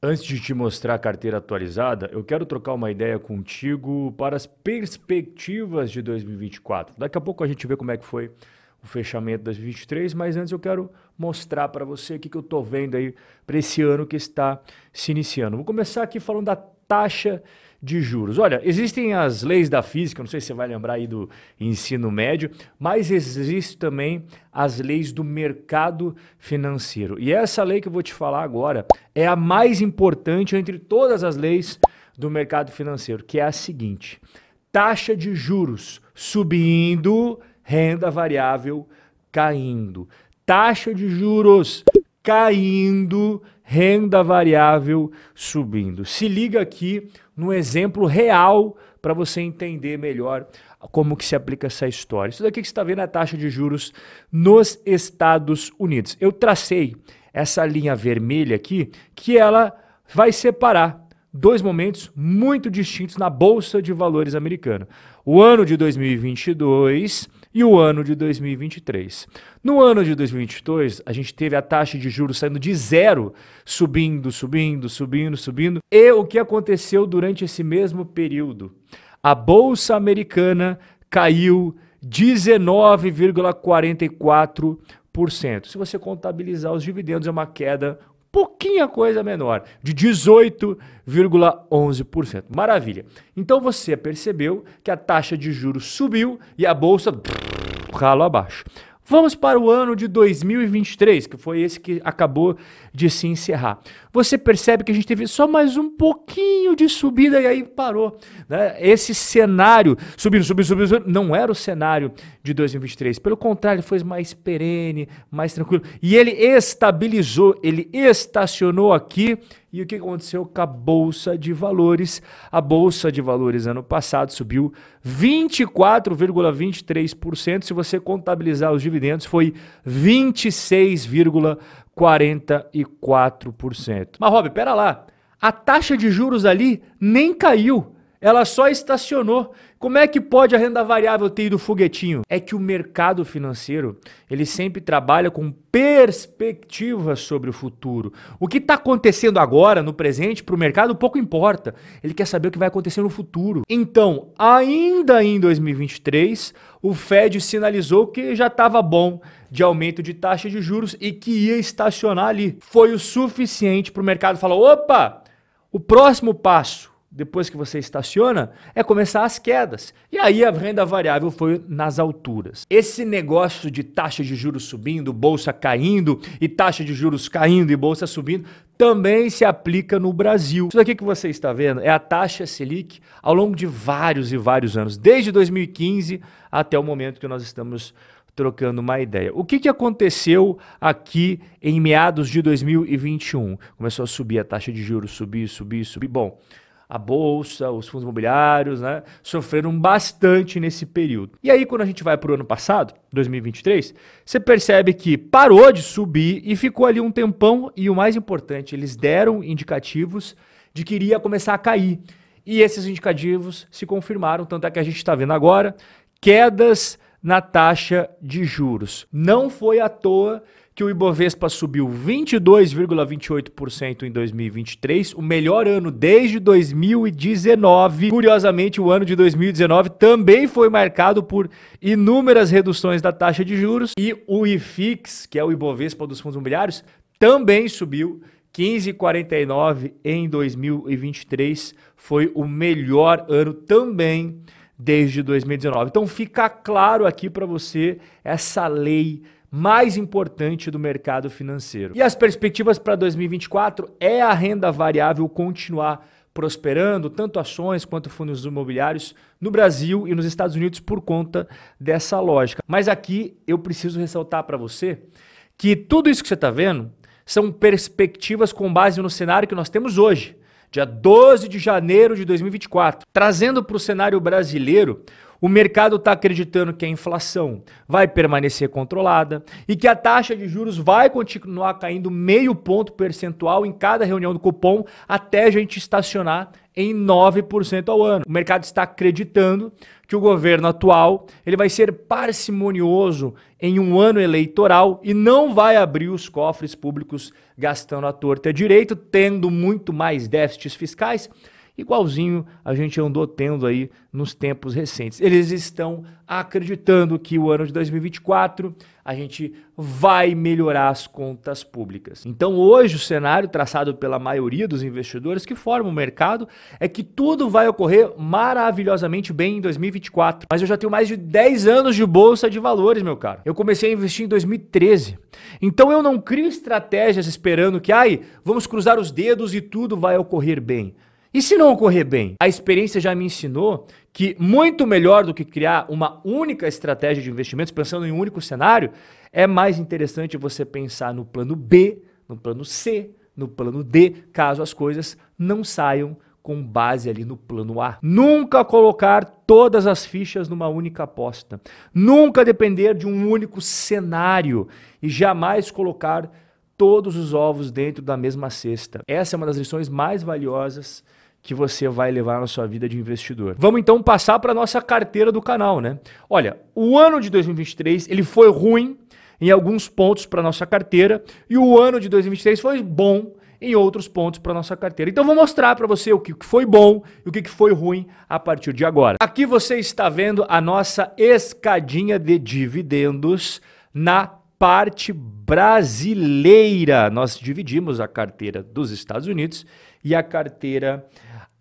Antes de te mostrar a carteira atualizada, eu quero trocar uma ideia contigo para as perspectivas de 2024. Daqui a pouco a gente vê como é que foi o fechamento de 2023, mas antes eu quero mostrar para você o que, que eu estou vendo aí para esse ano que está se iniciando. Vou começar aqui falando da taxa de juros. Olha, existem as leis da física, não sei se você vai lembrar aí do ensino médio, mas existem também as leis do mercado financeiro. E essa lei que eu vou te falar agora é a mais importante entre todas as leis do mercado financeiro, que é a seguinte: taxa de juros subindo, renda variável caindo. Taxa de juros caindo, renda variável subindo. Se liga aqui no exemplo real para você entender melhor como que se aplica essa história. Isso daqui que você está vendo é a taxa de juros nos Estados Unidos. Eu tracei essa linha vermelha aqui que ela vai separar dois momentos muito distintos na Bolsa de Valores americana. O ano de 2022 e o ano de 2023. No ano de 2022, a gente teve a taxa de juros saindo de zero, subindo, subindo, subindo, subindo. E o que aconteceu durante esse mesmo período? A bolsa americana caiu 19,44%. Se você contabilizar os dividendos, é uma queda pouquinha coisa menor, de 18,11%. Maravilha. Então você percebeu que a taxa de juros subiu e a bolsa ralo abaixo. Vamos para o ano de 2023, que foi esse que acabou de se encerrar. Você percebe que a gente teve só mais um pouquinho de subida e aí parou. Né? Esse cenário, subindo, subindo, subindo, subindo, não era o cenário de 2023. Pelo contrário, foi mais perene, mais tranquilo. E ele estabilizou, ele estacionou aqui e o que aconteceu com a Bolsa de Valores? A Bolsa de Valores ano passado subiu 24,23%. Se você contabilizar os dividendos, foi 26,44%. Mas, Rob, pera lá. A taxa de juros ali nem caiu. Ela só estacionou. Como é que pode a renda variável ter ido foguetinho? É que o mercado financeiro, ele sempre trabalha com perspectivas sobre o futuro. O que está acontecendo agora, no presente, para o mercado pouco importa. Ele quer saber o que vai acontecer no futuro. Então, ainda em 2023, o Fed sinalizou que já estava bom de aumento de taxa de juros e que ia estacionar ali. Foi o suficiente para o mercado falar: opa, o próximo passo depois que você estaciona, é começar as quedas. E aí a renda variável foi nas alturas. Esse negócio de taxa de juros subindo, bolsa caindo e taxa de juros caindo e bolsa subindo também se aplica no Brasil. Isso daqui que você está vendo é a taxa Selic ao longo de vários e vários anos, desde 2015 até o momento que nós estamos trocando uma ideia. O que, que aconteceu aqui em meados de 2021? Começou a subir a taxa de juros, subir, subir, subir. Bom, a bolsa, os fundos imobiliários, né, sofreram bastante nesse período. E aí, quando a gente vai para o ano passado, 2023, você percebe que parou de subir e ficou ali um tempão. E o mais importante, eles deram indicativos de que iria começar a cair. E esses indicativos se confirmaram, tanto é que a gente está vendo agora quedas na taxa de juros. Não foi à toa que o Ibovespa subiu 22,28% em 2023, o melhor ano desde 2019. Curiosamente, o ano de 2019 também foi marcado por inúmeras reduções da taxa de juros e o IFIX, que é o Ibovespa dos fundos imobiliários, também subiu 15,49 em 2023. Foi o melhor ano também desde 2019. Então fica claro aqui para você essa lei mais importante do mercado financeiro. E as perspectivas para 2024 é a renda variável continuar prosperando, tanto ações quanto fundos imobiliários no Brasil e nos Estados Unidos por conta dessa lógica. Mas aqui eu preciso ressaltar para você que tudo isso que você está vendo são perspectivas com base no cenário que nós temos hoje dia 12 de janeiro de 2024. Trazendo para o cenário brasileiro, o mercado está acreditando que a inflação vai permanecer controlada e que a taxa de juros vai continuar caindo meio ponto percentual em cada reunião do cupom até a gente estacionar em 9% ao ano. O mercado está acreditando que o governo atual ele vai ser parcimonioso em um ano eleitoral e não vai abrir os cofres públicos gastando a torta direito, tendo muito mais déficits fiscais igualzinho a gente andou tendo aí nos tempos recentes. Eles estão acreditando que o ano de 2024 a gente vai melhorar as contas públicas. Então, hoje, o cenário traçado pela maioria dos investidores que formam o mercado é que tudo vai ocorrer maravilhosamente bem em 2024. Mas eu já tenho mais de 10 anos de bolsa de valores, meu caro. Eu comecei a investir em 2013. Então, eu não crio estratégias esperando que, ai, vamos cruzar os dedos e tudo vai ocorrer bem. E se não ocorrer bem? A experiência já me ensinou que muito melhor do que criar uma única estratégia de investimentos, pensando em um único cenário, é mais interessante você pensar no plano B, no plano C, no plano D, caso as coisas não saiam com base ali no plano A. Nunca colocar todas as fichas numa única aposta. Nunca depender de um único cenário e jamais colocar todos os ovos dentro da mesma cesta. Essa é uma das lições mais valiosas que você vai levar na sua vida de investidor. Vamos então passar para nossa carteira do canal, né? Olha, o ano de 2023 ele foi ruim em alguns pontos para nossa carteira e o ano de 2023 foi bom em outros pontos para nossa carteira. Então vou mostrar para você o que foi bom e o que foi ruim a partir de agora. Aqui você está vendo a nossa escadinha de dividendos na parte brasileira. Nós dividimos a carteira dos Estados Unidos e a carteira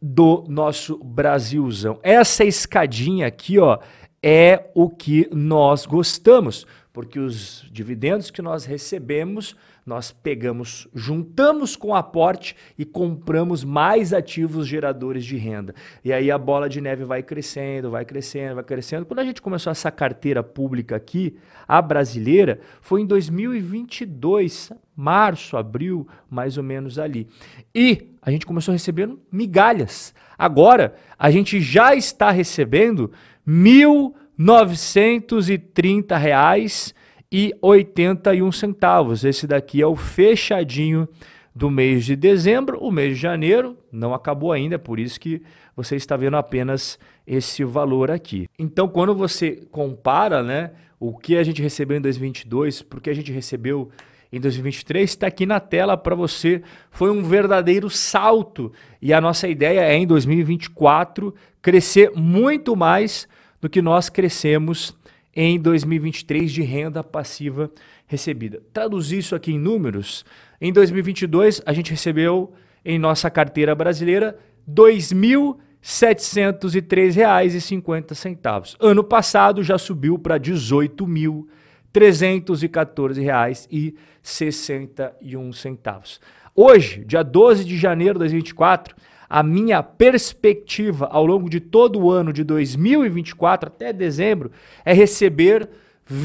do nosso Brasilzão. Essa escadinha aqui, ó, é o que nós gostamos, porque os dividendos que nós recebemos nós pegamos, juntamos com aporte e compramos mais ativos geradores de renda. E aí a bola de neve vai crescendo, vai crescendo, vai crescendo. Quando a gente começou essa carteira pública aqui, a brasileira, foi em 2022, março, abril, mais ou menos ali. E a gente começou recebendo migalhas. Agora, a gente já está recebendo 1.930 reais e 81 centavos. Esse daqui é o fechadinho do mês de dezembro. O mês de janeiro não acabou ainda, por isso que você está vendo apenas esse valor aqui. Então, quando você compara, né, o que a gente recebeu em 2022 para o que a gente recebeu em 2023 está aqui na tela para você. Foi um verdadeiro salto e a nossa ideia é em 2024 crescer muito mais do que nós crescemos em 2023 de renda passiva recebida. Traduzir isso aqui em números, em 2022 a gente recebeu em nossa carteira brasileira R$ 2.703,50. Ano passado já subiu para R$ 18.314,61. Hoje, dia 12 de janeiro de 2024, a minha perspectiva ao longo de todo o ano de 2024 até dezembro é receber R$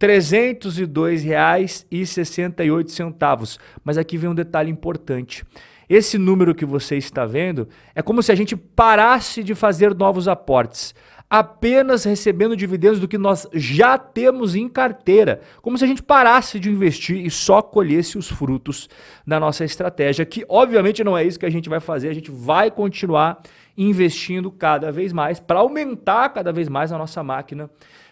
26.302,68. Mas aqui vem um detalhe importante. Esse número que você está vendo é como se a gente parasse de fazer novos aportes apenas recebendo dividendos do que nós já temos em carteira, como se a gente parasse de investir e só colhesse os frutos da nossa estratégia, que obviamente não é isso que a gente vai fazer, a gente vai continuar investindo cada vez mais para aumentar cada vez mais a nossa máquina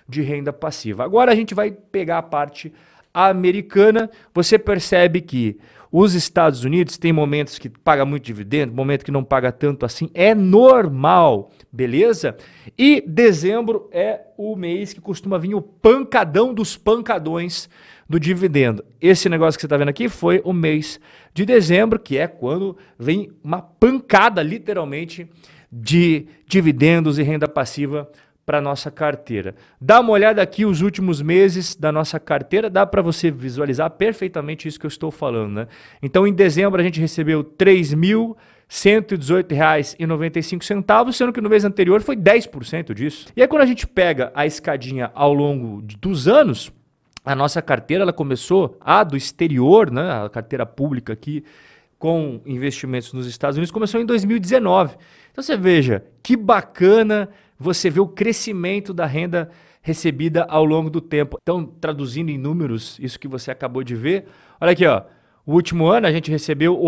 de renda passiva. Agora a gente vai pegar a parte americana, você percebe que os Estados Unidos tem momentos que paga muito dividendo, momento que não paga tanto assim, é normal, beleza? E dezembro é o mês que costuma vir o pancadão dos pancadões do dividendo. Esse negócio que você está vendo aqui foi o mês de dezembro, que é quando vem uma pancada, literalmente, de dividendos e renda passiva para nossa carteira. Dá uma olhada aqui os últimos meses da nossa carteira, dá para você visualizar perfeitamente isso que eu estou falando, né? Então, em dezembro a gente recebeu R$ 3.118,95, sendo que no mês anterior foi 10% disso. E aí quando a gente pega a escadinha ao longo dos anos, a nossa carteira ela começou a do exterior, né, a carteira pública aqui com investimentos nos Estados Unidos começou em 2019. Então você veja que bacana você ver o crescimento da renda recebida ao longo do tempo. Então, traduzindo em números, isso que você acabou de ver, olha aqui, ó. O último ano a gente recebeu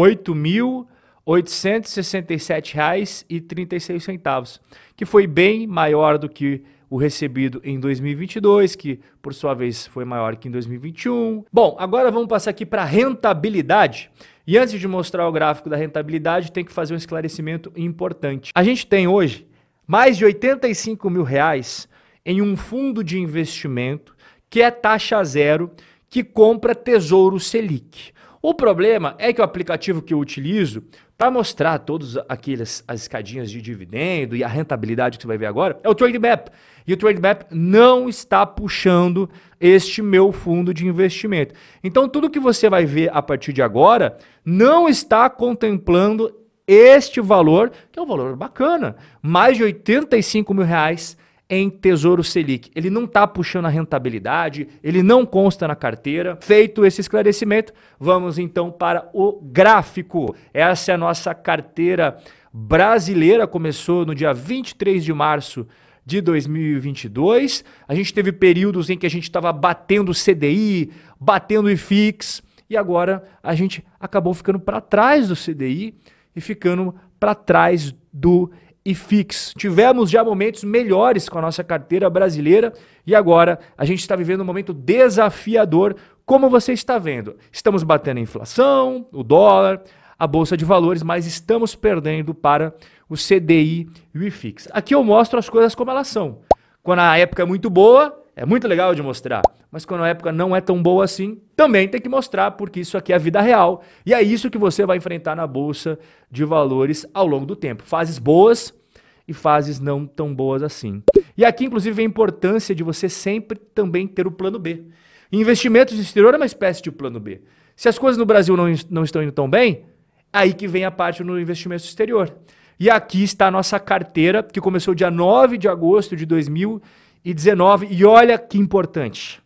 R$ 8.867,36, que foi bem maior do que o recebido em 2022, que por sua vez foi maior que em 2021. Bom, agora vamos passar aqui para rentabilidade. E antes de mostrar o gráfico da rentabilidade, tem que fazer um esclarecimento importante. A gente tem hoje mais de 85 mil reais em um fundo de investimento que é taxa zero, que compra Tesouro Selic. O problema é que o aplicativo que eu utilizo para mostrar todas aquelas as escadinhas de dividendo e a rentabilidade que você vai ver agora é o TradeMap. E o TradeMap não está puxando este meu fundo de investimento. Então, tudo que você vai ver a partir de agora não está contemplando este valor, que é um valor bacana, mais de 85 mil reais em Tesouro Selic. Ele não está puxando a rentabilidade, ele não consta na carteira. Feito esse esclarecimento, vamos então para o gráfico. Essa é a nossa carteira brasileira, começou no dia 23 de março de 2022. A gente teve períodos em que a gente estava batendo CDI, batendo IFIX, e agora a gente acabou ficando para trás do CDI e ficando para trás do e fix. Tivemos já momentos melhores com a nossa carteira brasileira e agora a gente está vivendo um momento desafiador, como você está vendo. Estamos batendo a inflação, o dólar, a bolsa de valores, mas estamos perdendo para o CDI e o IFIX. Aqui eu mostro as coisas como elas são. Quando a época é muito boa, é muito legal de mostrar. Mas quando a época não é tão boa assim, também tem que mostrar, porque isso aqui é a vida real. E é isso que você vai enfrentar na bolsa de valores ao longo do tempo. Fases boas e fases não tão boas assim. E aqui, inclusive, a importância de você sempre também ter o plano B. Investimentos no exterior é uma espécie de plano B. Se as coisas no Brasil não, não estão indo tão bem, aí que vem a parte no investimento exterior. E aqui está a nossa carteira, que começou dia 9 de agosto de 2019. E olha que importante.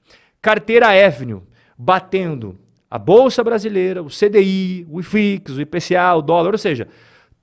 Carteira Avenue, batendo a Bolsa Brasileira, o CDI, o IFIX, o IPCA, o dólar, ou seja,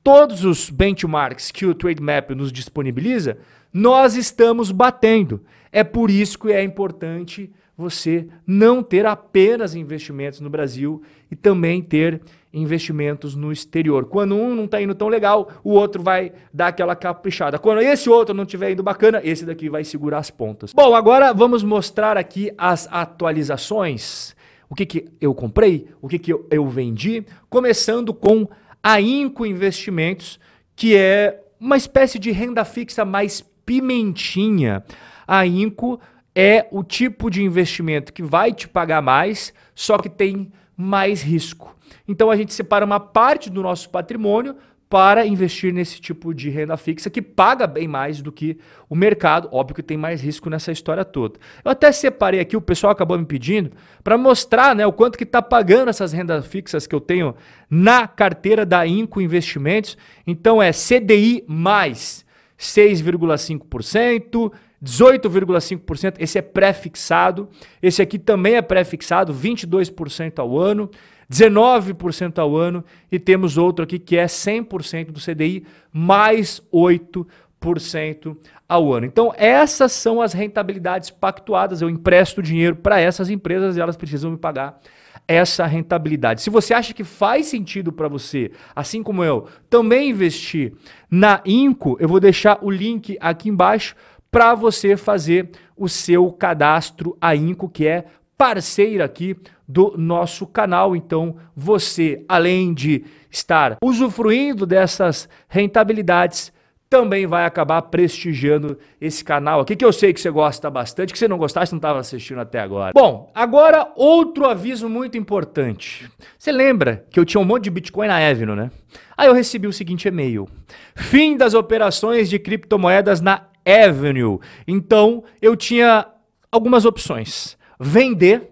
todos os benchmarks que o Trademap nos disponibiliza, nós estamos batendo. É por isso que é importante você não ter apenas investimentos no Brasil e também ter investimentos no exterior. Quando um não está indo tão legal, o outro vai dar aquela caprichada. Quando esse outro não estiver indo bacana, esse daqui vai segurar as pontas. Bom, agora vamos mostrar aqui as atualizações. O que, que eu comprei, o que, que eu, eu vendi, começando com a Inco Investimentos, que é uma espécie de renda fixa mais pimentinha. A Inco é o tipo de investimento que vai te pagar mais, só que tem mais risco. Então a gente separa uma parte do nosso patrimônio para investir nesse tipo de renda fixa que paga bem mais do que o mercado. Óbvio que tem mais risco nessa história toda. Eu até separei aqui, o pessoal acabou me pedindo, para mostrar né, o quanto que está pagando essas rendas fixas que eu tenho na carteira da Inco Investimentos. Então é CDI mais 6,5%. 18,5%, esse é pré-fixado. Esse aqui também é pré-fixado, 22% ao ano. 19% ao ano, e temos outro aqui que é 100% do CDI, mais 8% ao ano. Então, essas são as rentabilidades pactuadas. Eu empresto dinheiro para essas empresas e elas precisam me pagar essa rentabilidade. Se você acha que faz sentido para você, assim como eu, também investir na Inco, eu vou deixar o link aqui embaixo para você fazer o seu cadastro a Inco, que é parceira aqui do nosso canal. Então, você, além de estar usufruindo dessas rentabilidades, também vai acabar prestigiando esse canal aqui, que eu sei que você gosta bastante, que você não gostasse, não estava assistindo até agora. Bom, agora outro aviso muito importante. Você lembra que eu tinha um monte de Bitcoin na Avenue, né? Aí eu recebi o seguinte e-mail: fim das operações de criptomoedas na Avenue. Então, eu tinha algumas opções vender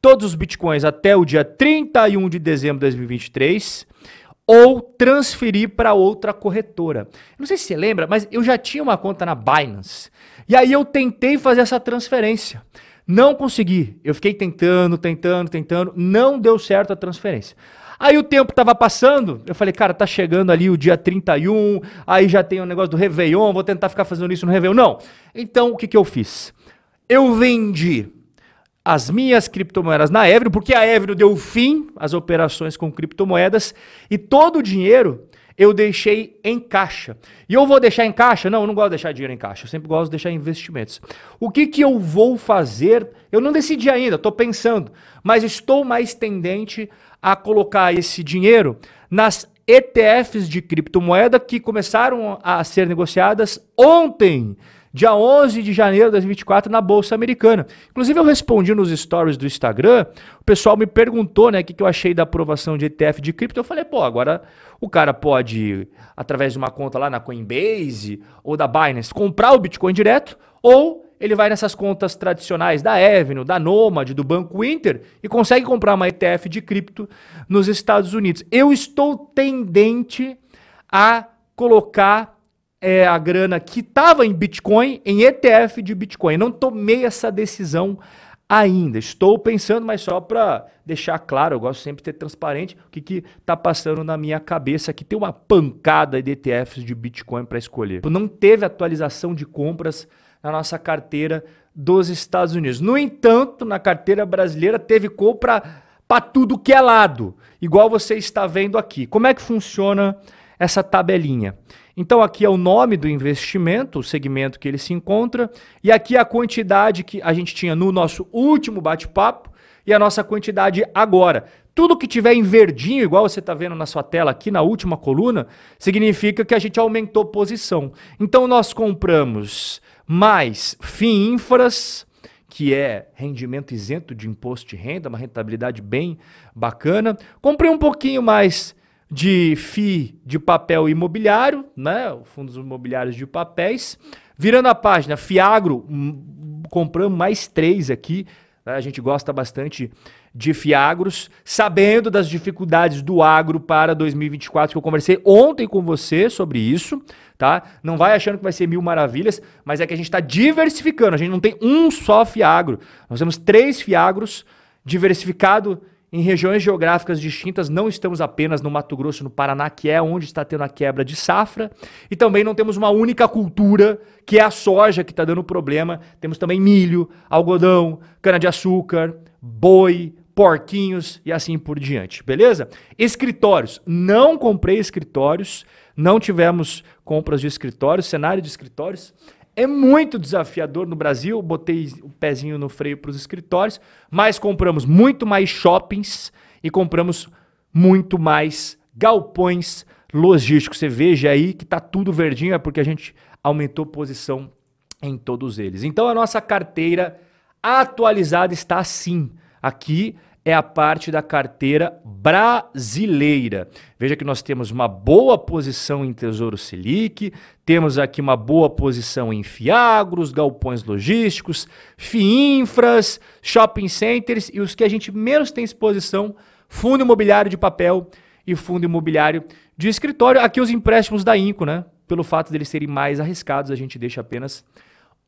todos os bitcoins até o dia 31 de dezembro de 2023 ou transferir para outra corretora. Não sei se você lembra, mas eu já tinha uma conta na Binance. E aí eu tentei fazer essa transferência. Não consegui. Eu fiquei tentando, tentando, tentando, não deu certo a transferência. Aí o tempo tava passando, eu falei, cara, tá chegando ali o dia 31, aí já tem o negócio do Réveillon, vou tentar ficar fazendo isso no Réveillon. Não. Então, o que que eu fiz? Eu vendi as minhas criptomoedas na Evro, porque a Evro deu fim às operações com criptomoedas e todo o dinheiro eu deixei em caixa. E eu vou deixar em caixa? Não, eu não gosto de deixar dinheiro em caixa. Eu sempre gosto de deixar investimentos. O que, que eu vou fazer? Eu não decidi ainda, estou pensando. Mas estou mais tendente a colocar esse dinheiro nas ETFs de criptomoeda que começaram a ser negociadas ontem dia 11 de janeiro de 2024 na Bolsa Americana. Inclusive, eu respondi nos stories do Instagram, o pessoal me perguntou né, o que, que eu achei da aprovação de ETF de cripto. Eu falei, pô, agora o cara pode, através de uma conta lá na Coinbase ou da Binance, comprar o Bitcoin direto, ou ele vai nessas contas tradicionais da Avenue, da Nomad, do Banco Inter e consegue comprar uma ETF de cripto nos Estados Unidos. Eu estou tendente a colocar é, a grana que estava em Bitcoin em ETF de Bitcoin. Não tomei essa decisão ainda. Estou pensando, mas só para deixar claro, eu gosto sempre de ter transparente o que está passando na minha cabeça. Aqui tem uma pancada de ETFs de Bitcoin para escolher. Não teve atualização de compras na nossa carteira dos Estados Unidos. No entanto, na carteira brasileira teve compra para tudo que é lado, igual você está vendo aqui. Como é que funciona essa tabelinha? Então aqui é o nome do investimento, o segmento que ele se encontra, e aqui é a quantidade que a gente tinha no nosso último bate-papo e a nossa quantidade agora. Tudo que tiver em verdinho, igual você está vendo na sua tela aqui na última coluna, significa que a gente aumentou posição. Então nós compramos mais FII Infras, que é rendimento isento de imposto de renda, uma rentabilidade bem bacana. Comprei um pouquinho mais de FI de papel imobiliário, né? Fundos imobiliários de papéis. Virando a página, Fiagro, hum, compramos mais três aqui. Né? A gente gosta bastante de Fiagros, sabendo das dificuldades do agro para 2024, que eu conversei ontem com você sobre isso, tá? Não vai achando que vai ser mil maravilhas, mas é que a gente está diversificando. A gente não tem um só Fiagro. Nós temos três Fiagros diversificado em regiões geográficas distintas, não estamos apenas no Mato Grosso, no Paraná, que é onde está tendo a quebra de safra, e também não temos uma única cultura, que é a soja, que está dando problema. Temos também milho, algodão, cana-de-açúcar, boi, porquinhos e assim por diante, beleza? Escritórios. Não comprei escritórios, não tivemos compras de escritórios, cenário de escritórios é muito desafiador no Brasil. Botei o pezinho no freio para os escritórios, mas compramos muito mais shoppings e compramos muito mais galpões logísticos. Você veja aí que está tudo verdinho, é porque a gente aumentou posição em todos eles. Então a nossa carteira atualizada está assim. Aqui é a parte da carteira brasileira. Veja que nós temos uma boa posição em Tesouro Selic, temos aqui uma boa posição em Fiagros, galpões logísticos, FIINFRAS, shopping centers e os que a gente menos tem exposição, fundo imobiliário de papel e fundo imobiliário de escritório. Aqui os empréstimos da Inco, né? Pelo fato deles serem mais arriscados, a gente deixa apenas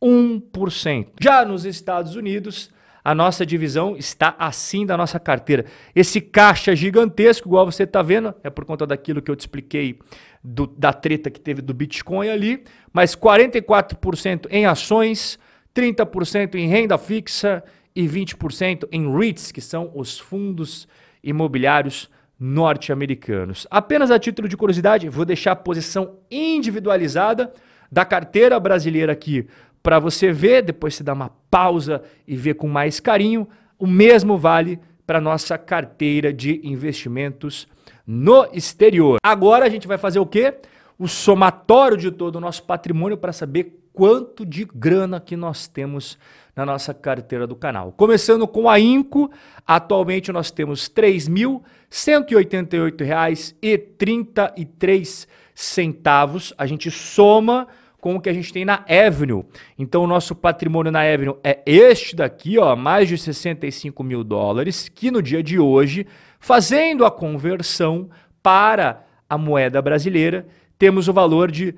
1%. Já nos Estados Unidos, a nossa divisão está assim da nossa carteira. Esse caixa gigantesco, igual você está vendo, é por conta daquilo que eu te expliquei do, da treta que teve do Bitcoin ali, mas 44% em ações, 30% em renda fixa e 20% em REITs, que são os fundos imobiliários norte-americanos. Apenas a título de curiosidade, vou deixar a posição individualizada da carteira brasileira aqui para você ver, depois você dá uma pausa e ver com mais carinho. O mesmo vale para nossa carteira de investimentos no exterior. Agora a gente vai fazer o quê? O somatório de todo o nosso patrimônio para saber quanto de grana que nós temos na nossa carteira do canal. Começando com a Inco, atualmente nós temos R$ 3.188,33. A gente soma com o que a gente tem na Avenue. Então, o nosso patrimônio na Avenue é este daqui, ó, mais de 65 mil dólares, que no dia de hoje, fazendo a conversão para a moeda brasileira, temos o valor de R$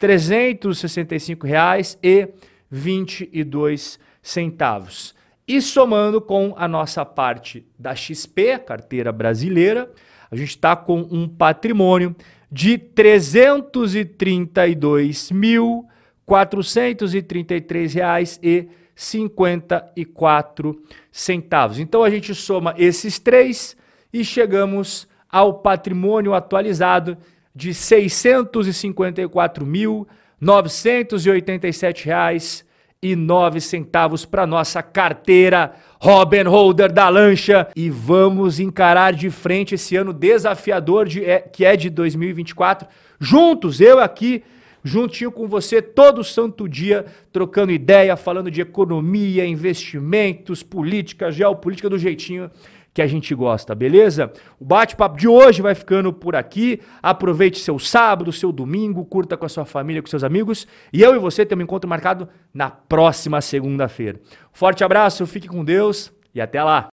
319.365,22 centavos. E somando com a nossa parte da XP, carteira brasileira, a gente está com um patrimônio de R$ 332.433,54 centavos. Então a gente soma esses três e chegamos ao patrimônio atualizado de 654.987 reais e nove centavos para nossa carteira Robin Holder da lancha. E vamos encarar de frente esse ano desafiador de, é, que é de 2024 juntos eu aqui juntinho com você todo santo dia trocando ideia falando de economia investimentos política geopolítica do jeitinho que a gente gosta, beleza? O bate-papo de hoje vai ficando por aqui. Aproveite seu sábado, seu domingo, curta com a sua família, com seus amigos. E eu e você temos um encontro marcado na próxima segunda-feira. Forte abraço, fique com Deus e até lá!